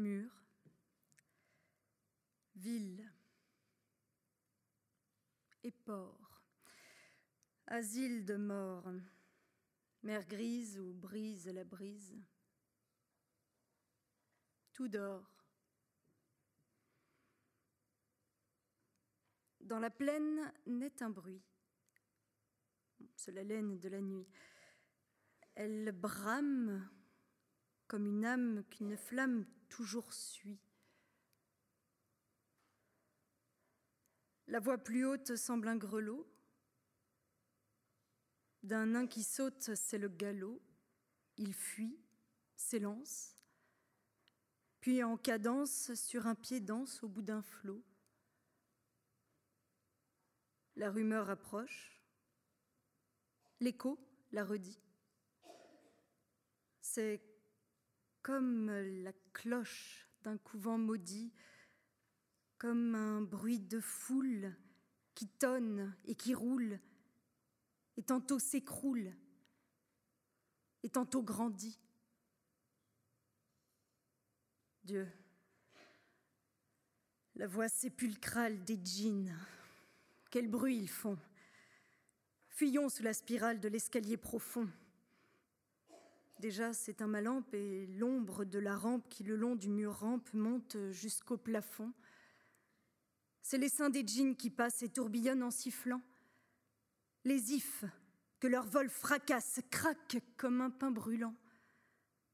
mur, ville. Et port, asile de mort, mer grise où brise la brise, tout dort. Dans la plaine naît un bruit, c'est la laine de la nuit. Elle brame comme une âme qu'une flamme toujours suit. La voix plus haute semble un grelot. D'un nain qui saute, c'est le galop. Il fuit, s'élance, puis en cadence sur un pied danse au bout d'un flot. La rumeur approche, l'écho la redit. C'est comme la cloche d'un couvent maudit, comme un bruit de foule qui tonne et qui roule, et tantôt s'écroule, et tantôt grandit. Dieu, la voix sépulcrale des djinns, quel bruit ils font. Fuyons sous la spirale de l'escalier profond. Déjà, c'est un ma lampe et l'ombre de la rampe qui, le long du mur rampe, monte jusqu'au plafond. C'est les seins des djinns qui passent et tourbillonnent en sifflant. Les ifs, que leur vol fracasse, craquent comme un pain brûlant.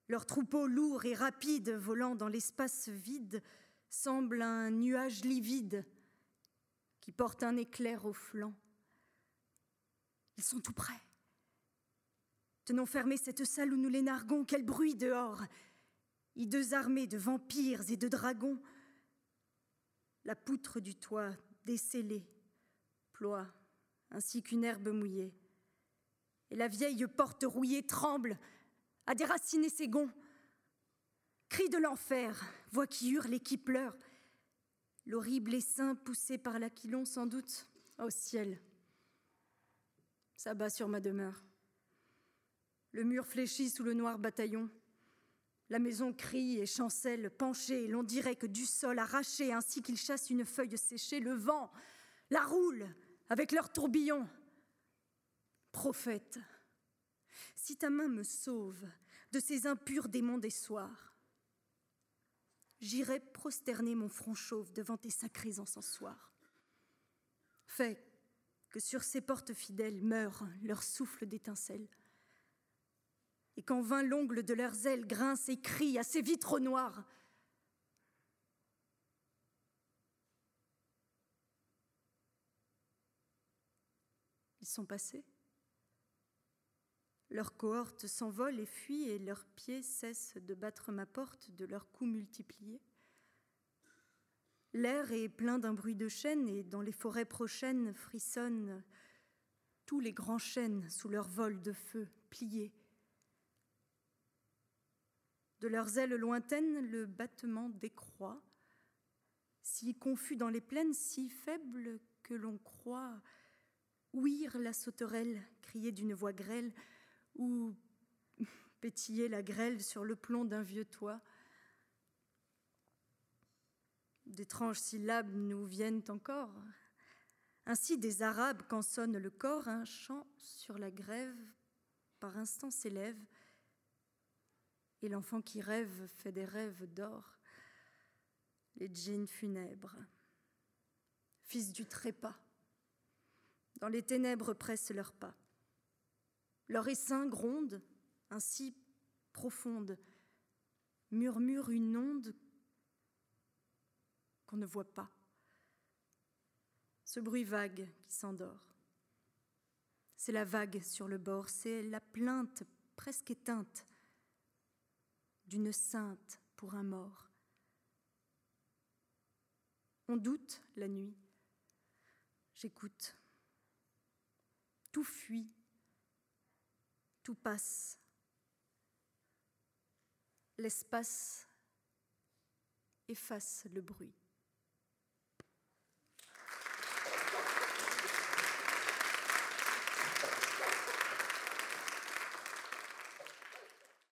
Leur troupeau lourd et rapide, volant dans l'espace vide, semble un nuage livide qui porte un éclair au flanc. Ils sont tout près. Tenons fermée cette salle où nous les narguons. Quel bruit dehors Hideux armées de vampires et de dragons. La poutre du toit décellée ploie ainsi qu'une herbe mouillée. Et la vieille porte rouillée tremble à déraciner ses gonds. Cri de l'enfer, voix qui hurle et qui pleure. L'horrible essaim poussé par l'aquilon, sans doute, au ciel. S'abat sur ma demeure. Le mur fléchit sous le noir bataillon. La maison crie et chancelle, penchée, l'on dirait que du sol arraché, ainsi qu'il chasse une feuille séchée, le vent la roule avec leur tourbillon. Prophète, si ta main me sauve de ces impurs démons des soirs, j'irai prosterner mon front chauve devant tes sacrés encensoirs. Fais que sur ces portes fidèles meure leur souffle d'étincelles et qu'en vain l'ongle de leurs ailes grince et crie à ces vitres noires. Ils sont passés. Leurs cohortes s'envolent et fuient, et leurs pieds cessent de battre ma porte de leurs coups multipliés. L'air est plein d'un bruit de chêne, et dans les forêts prochaines frissonnent tous les grands chênes sous leur vol de feu pliés de leurs ailes lointaines, le battement décroît, si confus dans les plaines, si faible que l'on croit ouïr la sauterelle crier d'une voix grêle ou pétiller la grêle sur le plomb d'un vieux toit. D'étranges syllabes nous viennent encore. Ainsi des Arabes, quand sonne le corps, un chant sur la grève par instant s'élève, et l'enfant qui rêve fait des rêves d'or. Les djinns funèbres, fils du trépas, dans les ténèbres pressent leurs pas. Leur essaim gronde, ainsi profonde, murmure une onde qu'on ne voit pas. Ce bruit vague qui s'endort. C'est la vague sur le bord, c'est la plainte presque éteinte d'une sainte pour un mort. On doute la nuit. J'écoute. Tout fuit. Tout passe. L'espace efface le bruit.